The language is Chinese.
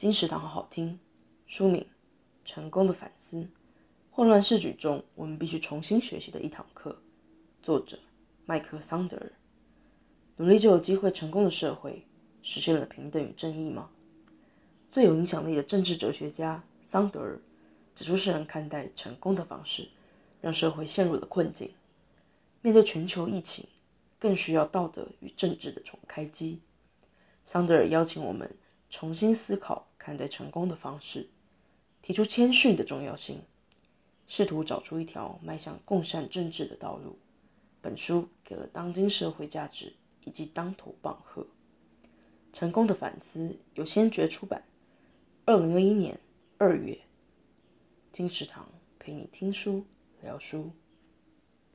金石堂好好听。书名：成功的反思。混乱世局中，我们必须重新学习的一堂课。作者：麦克桑德尔。努力就有机会成功的社会，实现了平等与正义吗？最有影响力的政治哲学家桑德尔指出，世人看待成功的方式，让社会陷入了困境。面对全球疫情，更需要道德与政治的重开机。桑德尔邀请我们重新思考看待成功的方式，提出谦逊的重要性，试图找出一条迈向共善政治的道路。本书给了当今社会价值以及当头棒喝。成功的反思由先觉出版，二零二一年二月。金石堂陪你听书聊书。